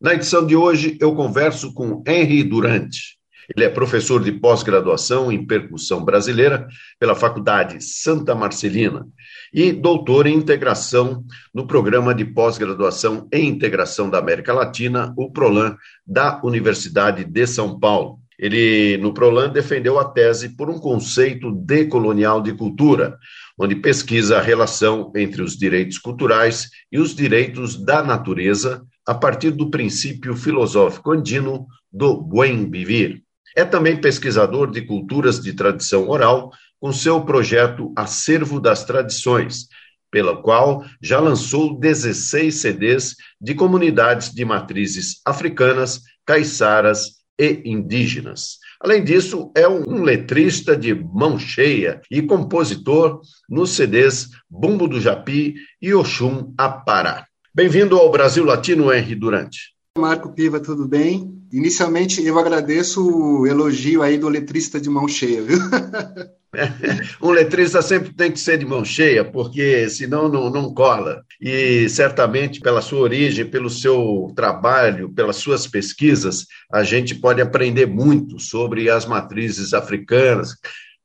Na edição de hoje, eu converso com Henry Durante. Ele é professor de pós-graduação em percussão brasileira pela Faculdade Santa Marcelina e doutor em integração no programa de pós-graduação em integração da América Latina, o PROLAN, da Universidade de São Paulo. Ele, no PROLAN, defendeu a tese por um conceito decolonial de cultura, onde pesquisa a relação entre os direitos culturais e os direitos da natureza a partir do princípio filosófico andino do buen vivir. É também pesquisador de culturas de tradição oral, com seu projeto Acervo das Tradições, pela qual já lançou 16 CDs de comunidades de matrizes africanas, caiçaras e indígenas. Além disso, é um letrista de mão cheia e compositor nos CDs Bumbo do Japi e Oxum Apará. Bem-vindo ao Brasil Latino, Henry Durante. Marco Piva, tudo bem? Inicialmente, eu agradeço o elogio aí do letrista de mão cheia, viu? um letrista sempre tem que ser de mão cheia, porque senão não, não cola. E certamente, pela sua origem, pelo seu trabalho, pelas suas pesquisas, a gente pode aprender muito sobre as matrizes africanas,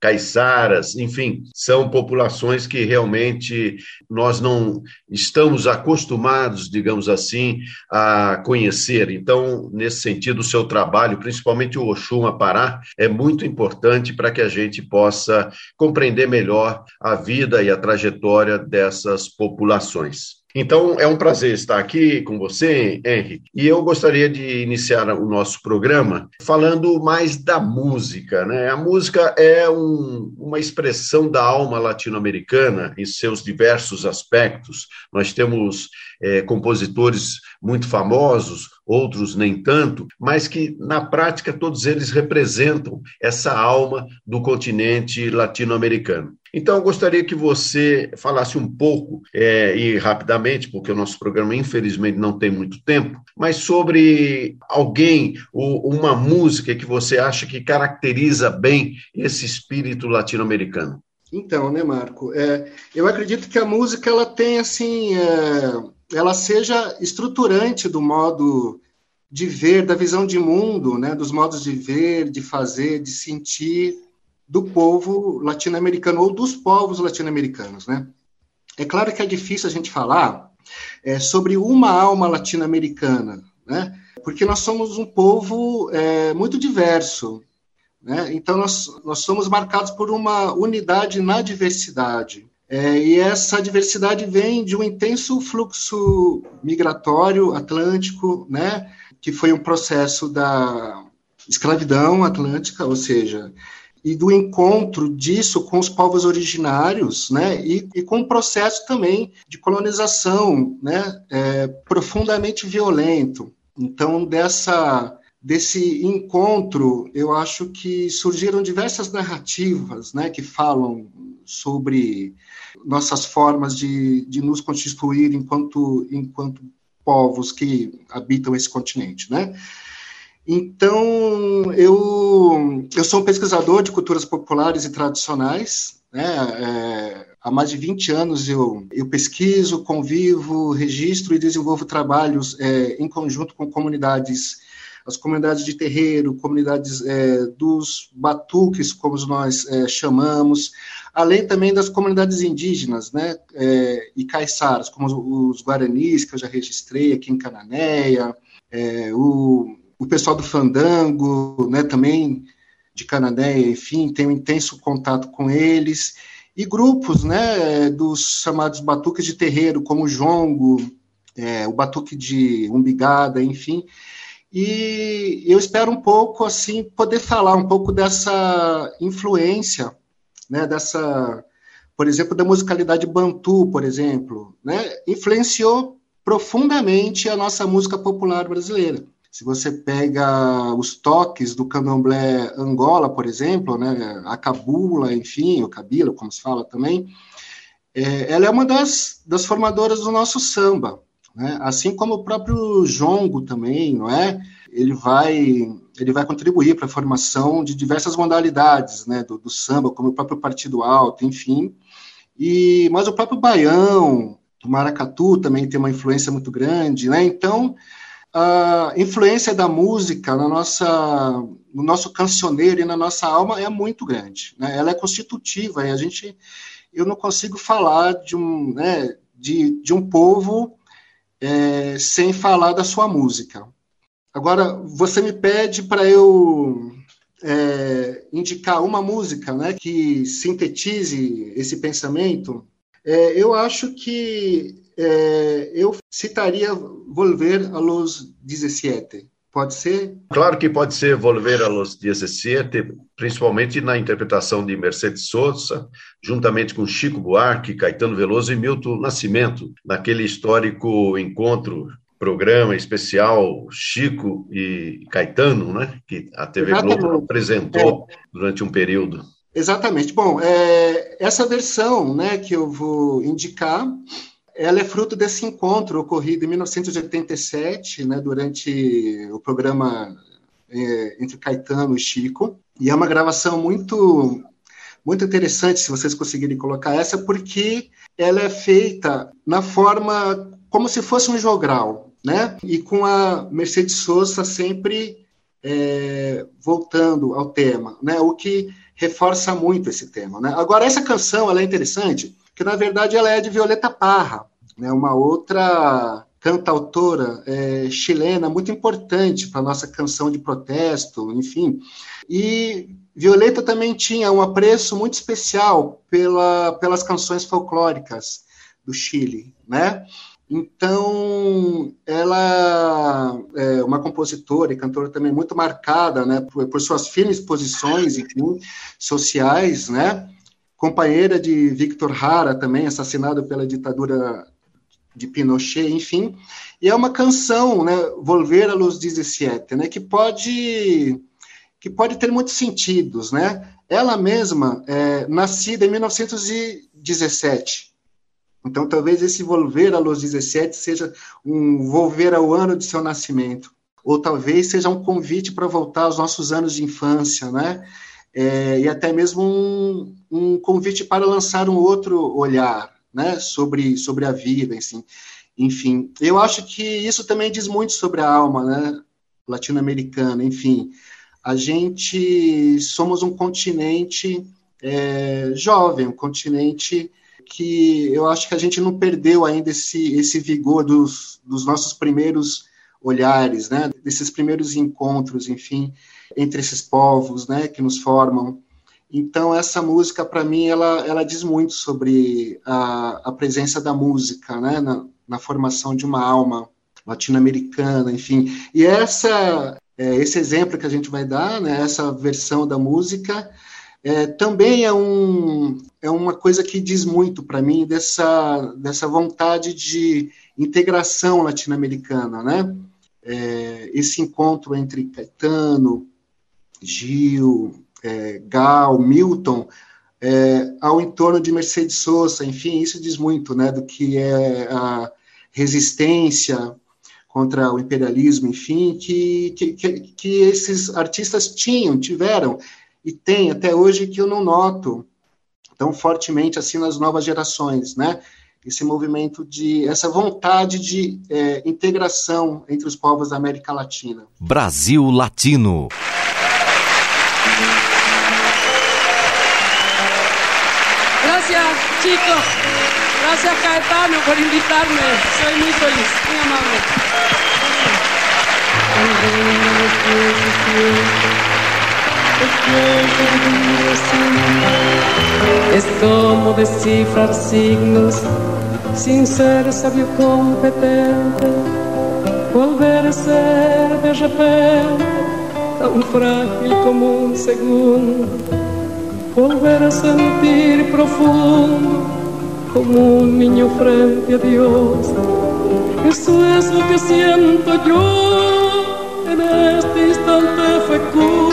caiçaras, enfim, são populações que realmente nós não estamos acostumados, digamos assim, a conhecer. Então, nesse sentido, o seu trabalho, principalmente o Oxum Apará, é muito importante para que a gente possa compreender melhor a vida e a trajetória dessas populações. Então, é um prazer estar aqui com você, Henry, e eu gostaria de iniciar o nosso programa falando mais da música. Né? A música é um, uma expressão da alma latino-americana em seus diversos aspectos. Nós temos é, compositores muito famosos, outros nem tanto, mas que na prática todos eles representam essa alma do continente latino-americano. Então, eu gostaria que você falasse um pouco, é, e rapidamente, porque o nosso programa, infelizmente, não tem muito tempo, mas sobre alguém ou uma música que você acha que caracteriza bem esse espírito latino-americano. Então, né, Marco? É, eu acredito que a música ela tem assim, é, ela seja estruturante do modo de ver, da visão de mundo, né, dos modos de ver, de fazer, de sentir do povo latino-americano ou dos povos latino-americanos, né? É claro que é difícil a gente falar é, sobre uma alma latino-americana, né? Porque nós somos um povo é, muito diverso, né? Então nós, nós somos marcados por uma unidade na diversidade. É, e essa diversidade vem de um intenso fluxo migratório atlântico, né? Que foi um processo da escravidão atlântica, ou seja, e do encontro disso com os povos originários, né, e, e com um processo também de colonização, né, é, profundamente violento. Então, dessa desse encontro, eu acho que surgiram diversas narrativas, né, que falam sobre nossas formas de, de nos constituir enquanto enquanto povos que habitam esse continente, né? Então, eu, eu sou um pesquisador de culturas populares e tradicionais. Né? É, há mais de 20 anos eu, eu pesquiso, convivo, registro e desenvolvo trabalhos é, em conjunto com comunidades, as comunidades de terreiro, comunidades é, dos batuques, como nós é, chamamos, além também das comunidades indígenas né? É, e caiçaras, como os, os guaranis, que eu já registrei aqui em Cananéia, é, o o pessoal do Fandango, né, também de Canadé, enfim, tenho um intenso contato com eles, e grupos, né, dos chamados batuques de terreiro, como o jongo, é, o batuque de umbigada, enfim, e eu espero um pouco, assim, poder falar um pouco dessa influência, né, dessa, por exemplo, da musicalidade bantu, por exemplo, né, influenciou profundamente a nossa música popular brasileira. Se você pega os toques do candomblé Angola, por exemplo, né, a cabula, enfim, o cabila, como se fala também, é, ela é uma das, das formadoras do nosso samba, né? assim como o próprio jongo também, não é? Ele vai ele vai contribuir para a formação de diversas modalidades, né, do, do, samba, como o próprio partido alto, enfim. E mas o próprio baião, o maracatu também tem uma influência muito grande, né? Então a influência da música na nossa, no nosso cancioneiro e na nossa alma é muito grande. Né? Ela é constitutiva e a gente, eu não consigo falar de um, né, de, de um povo é, sem falar da sua música. Agora, você me pede para eu é, indicar uma música né, que sintetize esse pensamento. É, eu acho que é, eu citaria Volver a los 17. Pode ser? Claro que pode ser Volver a los 17, principalmente na interpretação de Mercedes Sosa, juntamente com Chico Buarque, Caetano Veloso e Milton Nascimento, naquele histórico encontro programa especial Chico e Caetano, né, que a TV Exatamente. Globo apresentou é. durante um período. Exatamente. Bom, é, essa versão né, que eu vou indicar ela é fruto desse encontro ocorrido em 1987, né, durante o programa é, entre Caetano e Chico, e é uma gravação muito muito interessante, se vocês conseguirem colocar essa, porque ela é feita na forma como se fosse um jogral, né? E com a Mercedes Sosa sempre é, voltando ao tema, né? O que reforça muito esse tema, né? Agora essa canção ela é interessante que na verdade ela é de Violeta Parra, né, uma outra cantautora é, chilena muito importante para a nossa canção de protesto, enfim. E Violeta também tinha um apreço muito especial pela, pelas canções folclóricas do Chile, né? Então, ela é uma compositora e cantora também muito marcada, né, por, por suas firmes posições enfim, sociais, né? Companheira de Victor Hara, também assassinado pela ditadura de Pinochet, enfim. E é uma canção, né, Volver a los 17, né, que pode que pode ter muitos sentidos, né? Ela mesma é nascida em 1917. Então, talvez esse volver a los 17 seja um volver ao ano de seu nascimento, ou talvez seja um convite para voltar aos nossos anos de infância, né? É, e até mesmo um, um, convite para lançar um outro olhar né, sobre, sobre a vida, assim. enfim. Eu acho que isso também diz muito sobre a alma né, latino-americana, enfim. A gente somos um continente é, jovem, um continente que eu acho que a gente não perdeu ainda esse, esse vigor dos, dos nossos primeiros olhares, né, desses primeiros encontros, enfim, entre esses povos, né, que nos formam. Então essa música para mim ela, ela diz muito sobre a, a presença da música, né, na, na formação de uma alma latino-americana, enfim. E essa é, esse exemplo que a gente vai dar, né, essa versão da música é, também é, um, é uma coisa que diz muito para mim dessa, dessa vontade de integração latino-americana, né? É, esse encontro entre Caetano, Gil, é, Gal, Milton, é, ao entorno de Mercedes Sosa, enfim, isso diz muito, né, do que é a resistência contra o imperialismo, enfim, que, que, que esses artistas tinham, tiveram, e têm até hoje que eu não noto tão fortemente assim nas novas gerações, né? Esse movimento de, essa vontade de é, integração entre os povos da América Latina. Brasil Latino. Chicos. Gracias, Caetano, por invitarme. Soy muy feliz, muy amable. Es como descifrar signos sin ser sabio competente, volver a ser de repente tan frágil como un segundo volver a sentir profundo como un niño frente a Dios. Eso es lo que siento yo en este instante fecundo.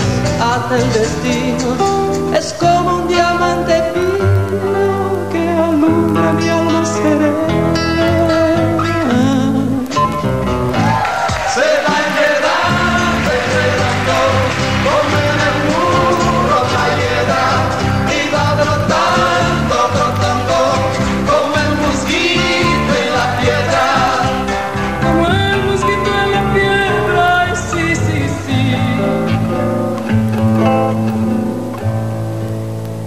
ata el es como un diamante fino que alumbra mi alma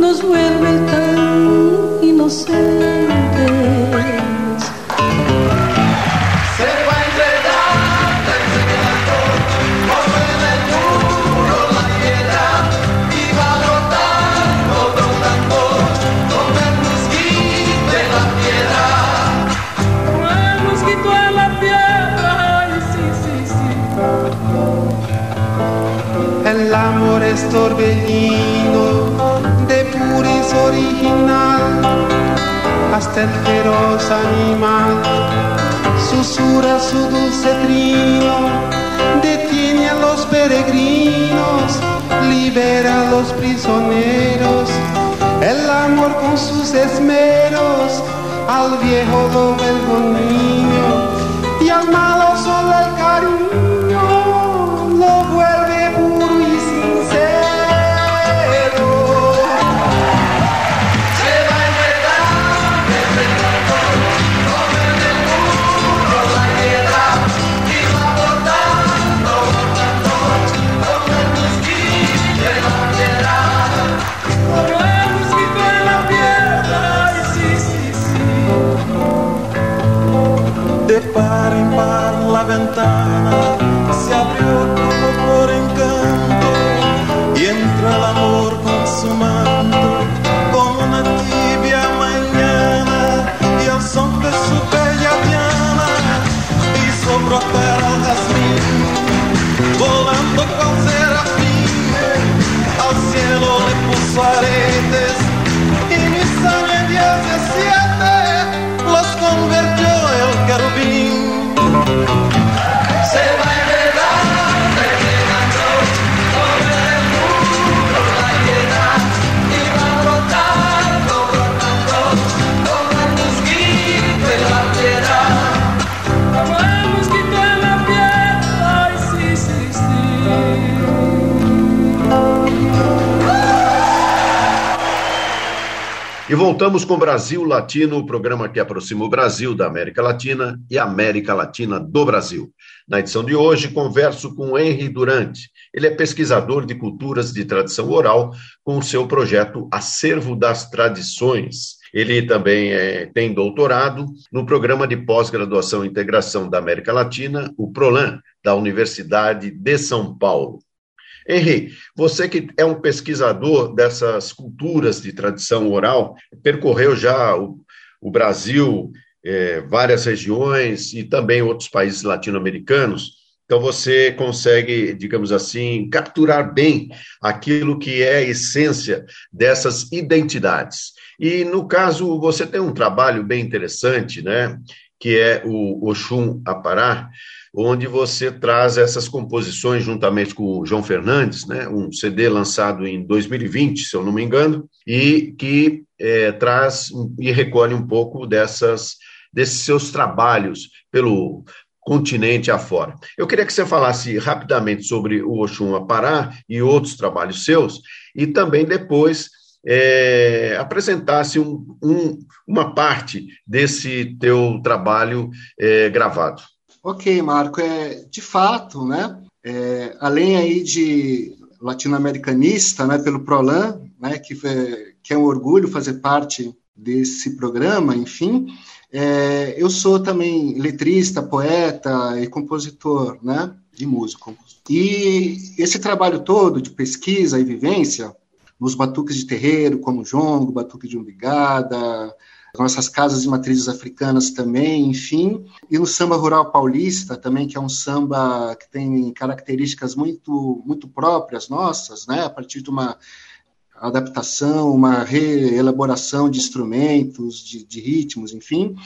nos vuelve tan inocentes. El amor es torbellino de puris original, hasta el feroz animal. Susurra su dulce trino, detiene a los peregrinos, libera a los prisioneros, el amor con sus esmeros al viejo lo niño y al malo De par en par la ventana E voltamos com Brasil Latino, o programa que aproxima o Brasil da América Latina e a América Latina do Brasil. Na edição de hoje, converso com Henry Durante. Ele é pesquisador de culturas de tradição oral com o seu projeto Acervo das Tradições. Ele também é, tem doutorado no programa de pós-graduação e integração da América Latina, o PROLAN, da Universidade de São Paulo. Henri, você que é um pesquisador dessas culturas de tradição oral, percorreu já o, o Brasil, é, várias regiões e também outros países latino-americanos. Então você consegue, digamos assim, capturar bem aquilo que é a essência dessas identidades. E no caso, você tem um trabalho bem interessante, né? Que é o Oxum Apará, onde você traz essas composições juntamente com o João Fernandes, né, um CD lançado em 2020, se eu não me engano, e que é, traz e recolhe um pouco dessas desses seus trabalhos pelo continente afora. Eu queria que você falasse rapidamente sobre o Oxum Apará e outros trabalhos seus, e também depois é, apresentasse um, um, uma parte desse teu trabalho é, gravado. Ok, Marco. É, de fato, né, é, além aí de latino-americanista, né, pelo Prolan, né, que, que é um orgulho fazer parte desse programa, enfim, é, eu sou também letrista, poeta e compositor, né, de músico. E esse trabalho todo de pesquisa e vivência nos batuques de terreiro, como jongo, batuque de umbigada, nossas casas de matrizes africanas também, enfim, e no samba rural paulista também, que é um samba que tem características muito muito próprias nossas, né, a partir de uma adaptação, uma reelaboração de instrumentos, de, de ritmos, enfim.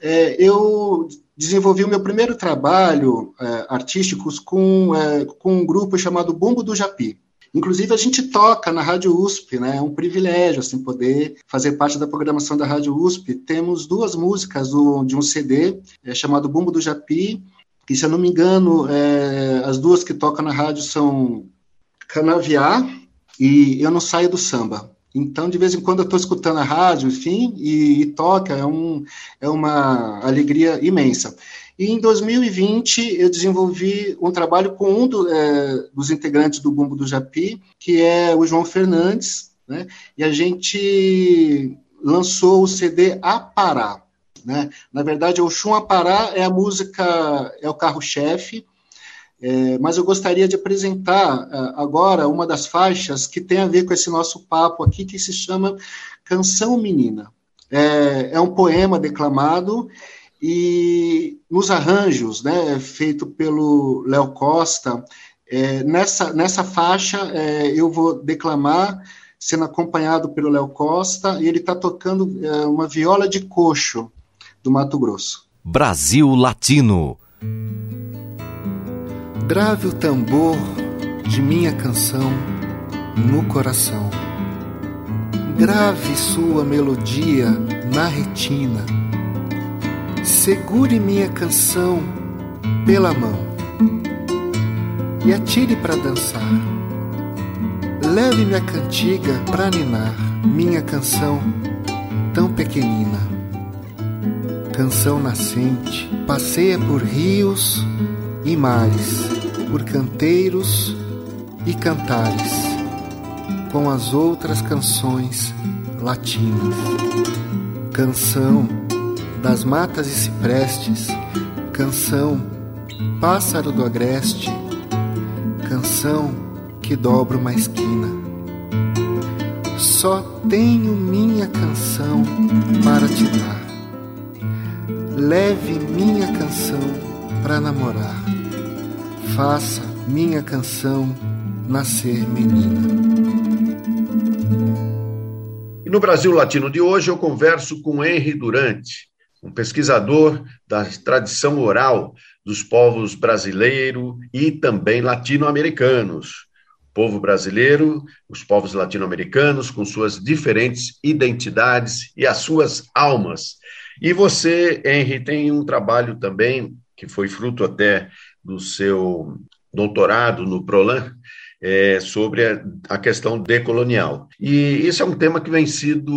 É, eu desenvolvi o meu primeiro trabalho é, artístico com, é, com um grupo chamado Bumbo do Japi. Inclusive, a gente toca na Rádio USP, né? É um privilégio, assim, poder fazer parte da programação da Rádio USP. Temos duas músicas do, de um CD é, chamado Bumbo do Japi, que, se eu não me engano, é, as duas que tocam na rádio são Canaviá e Eu Não Saio do Samba. Então, de vez em quando, eu estou escutando a rádio, enfim, e, e toca, é, um, é uma alegria imensa. E em 2020 eu desenvolvi um trabalho com um do, é, dos integrantes do Bumbo do Japi, que é o João Fernandes, né? E a gente lançou o CD Apará. Né? Na verdade, o Chum Apará é a música, é o carro-chefe, é, mas eu gostaria de apresentar uh, agora uma das faixas que tem a ver com esse nosso papo aqui, que se chama Canção Menina. É, é um poema declamado e nos arranjos, né, feito pelo Léo Costa, é, nessa, nessa faixa é, eu vou declamar, sendo acompanhado pelo Léo Costa, e ele está tocando é, uma viola de coxo do Mato Grosso. Brasil Latino. Grave o tambor de minha canção no coração. Grave sua melodia na retina segure minha canção pela mão e atire para dançar. Leve minha cantiga para ninar, minha canção tão pequenina. Canção nascente, passeia por rios e mares, por canteiros e cantares, com as outras canções latinas. Canção das matas e ciprestes, canção, pássaro do agreste, canção que dobra uma esquina. Só tenho minha canção para te dar. Leve minha canção para namorar. Faça minha canção nascer menina. E no Brasil Latino de hoje eu converso com Henry Durante, um pesquisador da tradição oral dos povos brasileiro e também latino-americanos. Povo brasileiro, os povos latino-americanos, com suas diferentes identidades e as suas almas. E você, Henry, tem um trabalho também, que foi fruto até do seu doutorado no PROLAN, é, sobre a, a, questão decolonial. E isso é um tema que vem sido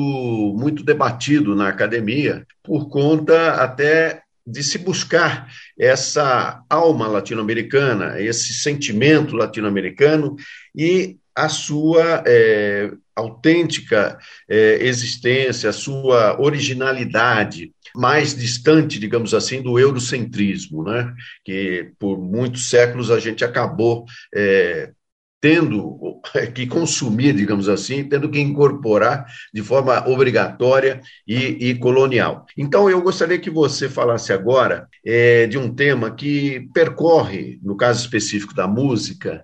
muito debatido na academia, por conta até de se buscar essa alma latino-americana, esse sentimento latino-americano e a sua é, autêntica é, existência, a sua originalidade, mais distante, digamos assim, do eurocentrismo, né? que por muitos séculos a gente acabou é, tendo que consumir, digamos assim, tendo que incorporar de forma obrigatória e, e colonial. Então, eu gostaria que você falasse agora é, de um tema que percorre, no caso específico da música,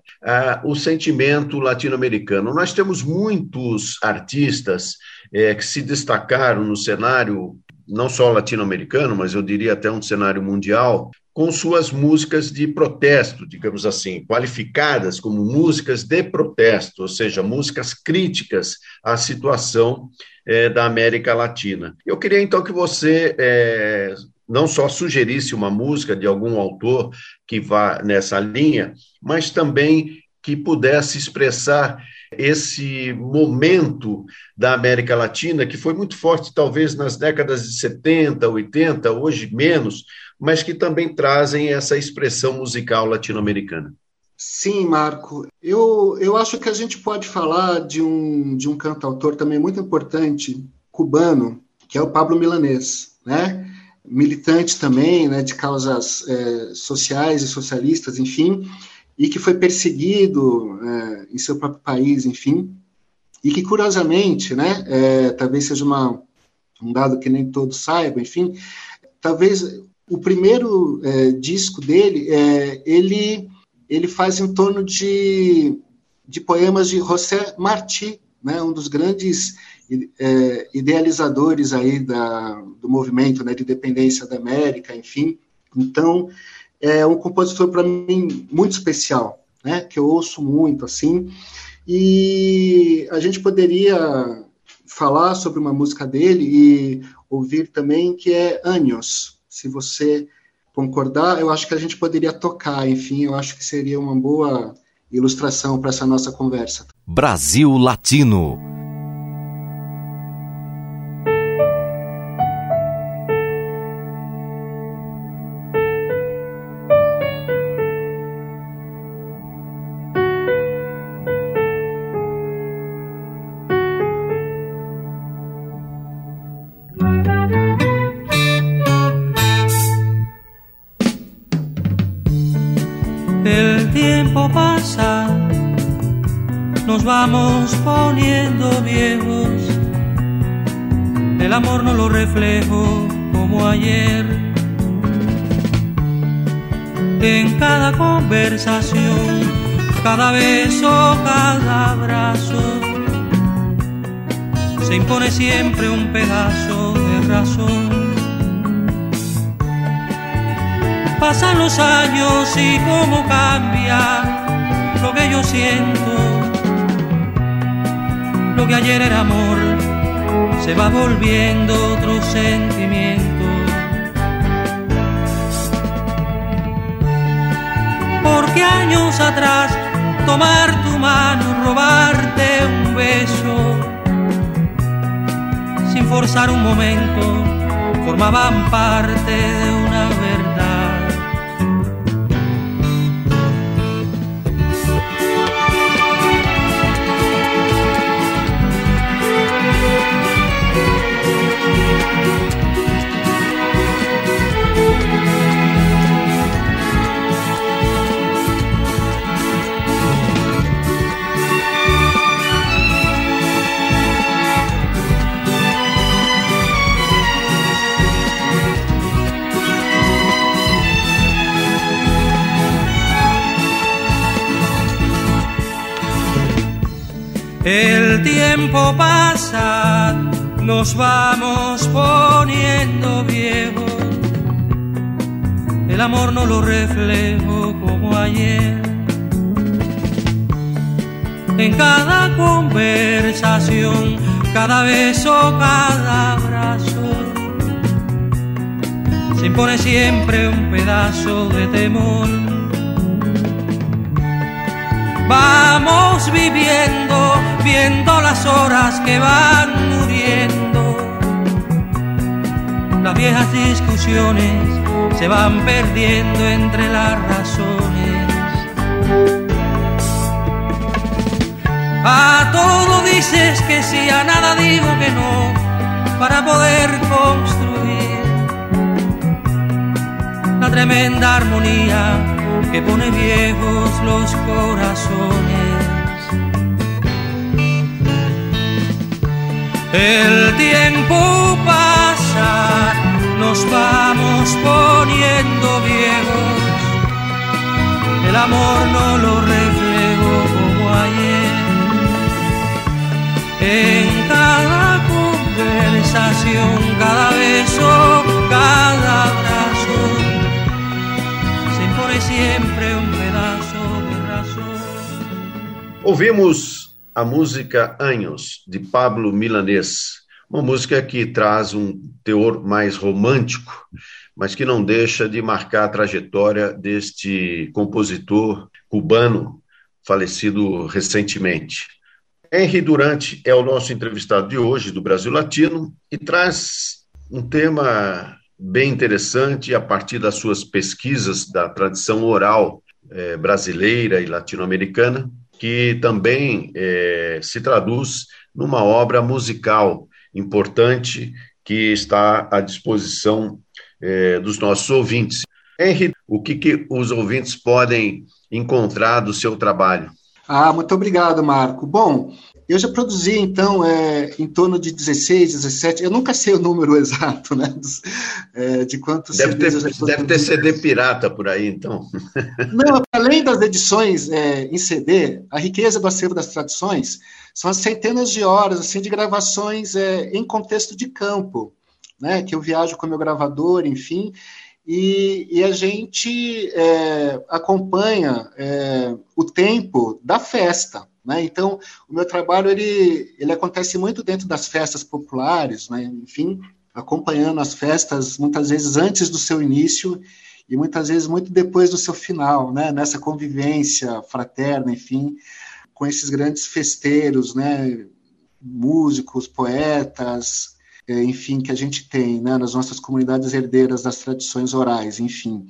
o sentimento latino-americano. Nós temos muitos artistas é, que se destacaram no cenário não só latino-americano, mas eu diria até um cenário mundial, com suas músicas de protesto, digamos assim, qualificadas como músicas de protesto, ou seja, músicas críticas à situação é, da América Latina. Eu queria então que você é, não só sugerisse uma música de algum autor que vá nessa linha, mas também que pudesse expressar esse momento da América Latina, que foi muito forte, talvez, nas décadas de 70, 80, hoje menos, mas que também trazem essa expressão musical latino-americana. Sim, Marco. Eu, eu acho que a gente pode falar de um, de um cantautor também muito importante, cubano, que é o Pablo Milanês, né? militante também né, de causas é, sociais e socialistas, enfim, e que foi perseguido é, em seu próprio país, enfim, e que curiosamente, né, é, talvez seja uma, um dado que nem todos saibam, enfim, talvez o primeiro é, disco dele, é, ele, ele faz em torno de, de poemas de José Martí, né, um dos grandes é, idealizadores aí da, do movimento né, de independência da América, enfim. Então, é um compositor para mim muito especial, né, que eu ouço muito assim. E a gente poderia falar sobre uma música dele e ouvir também que é Anos. Se você concordar, eu acho que a gente poderia tocar, enfim, eu acho que seria uma boa ilustração para essa nossa conversa. Brasil Latino. Nos vamos poniendo viejos. El amor no lo reflejo como ayer. En cada conversación, cada beso, cada abrazo, se impone siempre un pedazo de razón. Pasan los años y cómo cambia lo que yo siento. Que ayer era amor se va volviendo otro sentimiento. Porque años atrás tomar tu mano, robarte un beso, sin forzar un momento, formaban parte de una El tiempo pasa, nos vamos poniendo viejos. El amor no lo reflejo como ayer. En cada conversación, cada beso, cada abrazo, se impone siempre un pedazo de temor. Vamos viviendo, viendo las horas que van muriendo. Las viejas discusiones se van perdiendo entre las razones. A todo dices que sí, a nada digo que no, para poder construir la tremenda armonía que pone viejos los corazones. El tiempo pasa, nos vamos poniendo viejos. El amor no lo reflejo como ayer. En cada conversación, cada beso, cada abrazo siempre un pedazo de razón. Ouvimos a música Anhos, de Pablo Milanês, uma música que traz um teor mais romântico, mas que não deixa de marcar a trajetória deste compositor cubano falecido recentemente. Henry Durante é o nosso entrevistado de hoje do Brasil Latino e traz um tema bem interessante a partir das suas pesquisas da tradição oral eh, brasileira e latino-americana, que também eh, se traduz numa obra musical importante que está à disposição eh, dos nossos ouvintes. Henry, o que, que os ouvintes podem encontrar do seu trabalho? Ah, muito obrigado, Marco. Bom, eu já produzi, então, é, em torno de 16, 17, eu nunca sei o número exato, né, dos, é, de quantos deve CDs ter, deve ter CD pirata por aí, então. Não, além das edições é, em CD, a riqueza do acervo das tradições são as centenas de horas assim, de gravações é, em contexto de campo, né, que eu viajo com meu gravador, enfim, e, e a gente é, acompanha é, o tempo da festa. Né? Então, o meu trabalho ele, ele acontece muito dentro das festas populares, né? enfim, acompanhando as festas muitas vezes antes do seu início e muitas vezes muito depois do seu final, né? nessa convivência fraterna, enfim, com esses grandes festeiros, né? músicos, poetas, é, enfim, que a gente tem né, nas nossas comunidades herdeiras das tradições orais, enfim.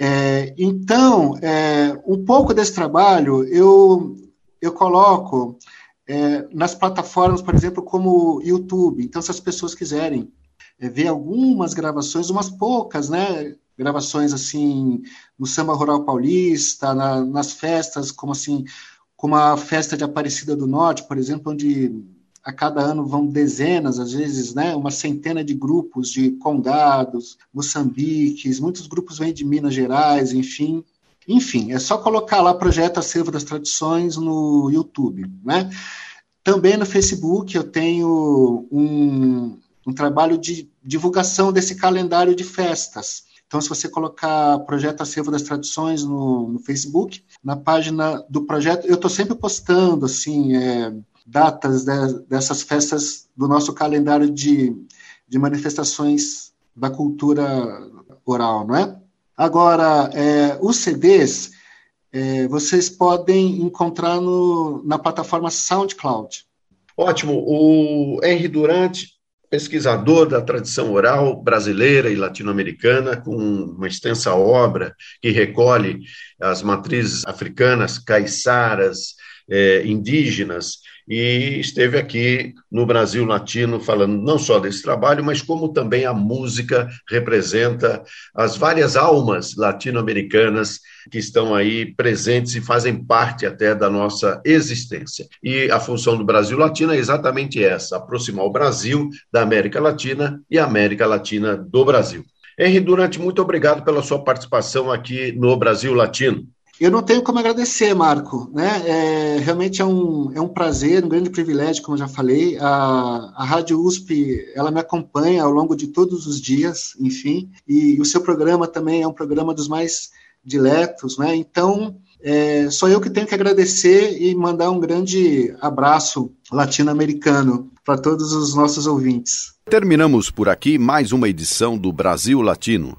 É, então, é, um pouco desse trabalho eu, eu coloco é, nas plataformas, por exemplo, como o YouTube. Então, se as pessoas quiserem é, ver algumas gravações, umas poucas, né, gravações assim no samba rural paulista, na, nas festas, como assim, como a festa de Aparecida do Norte, por exemplo, onde a cada ano vão dezenas, às vezes, né, uma centena de grupos de congados, moçambiques, muitos grupos vêm de Minas Gerais, enfim. Enfim, é só colocar lá Projeto Acervo das Tradições no YouTube, né? Também no Facebook eu tenho um, um trabalho de divulgação desse calendário de festas. Então, se você colocar Projeto Acervo das Tradições no, no Facebook, na página do projeto, eu estou sempre postando, assim, é, datas de, dessas festas do nosso calendário de, de manifestações da cultura oral, não é? Agora, é, os CDs é, vocês podem encontrar no, na plataforma SoundCloud. Ótimo. O Henry Durante, pesquisador da tradição oral brasileira e latino-americana, com uma extensa obra que recolhe as matrizes africanas, caiçaras, é, indígenas, e esteve aqui no Brasil Latino falando não só desse trabalho, mas como também a música representa as várias almas latino-americanas que estão aí presentes e fazem parte até da nossa existência. E a função do Brasil Latino é exatamente essa: aproximar o Brasil da América Latina e a América Latina do Brasil. Henry Durante, muito obrigado pela sua participação aqui no Brasil Latino. Eu não tenho como agradecer, Marco. Né? É, realmente é um, é um prazer, um grande privilégio, como eu já falei. A, a Rádio USP, ela me acompanha ao longo de todos os dias, enfim, e o seu programa também é um programa dos mais diletos, né? Então, é, sou eu que tenho que agradecer e mandar um grande abraço latino-americano para todos os nossos ouvintes. Terminamos por aqui mais uma edição do Brasil Latino.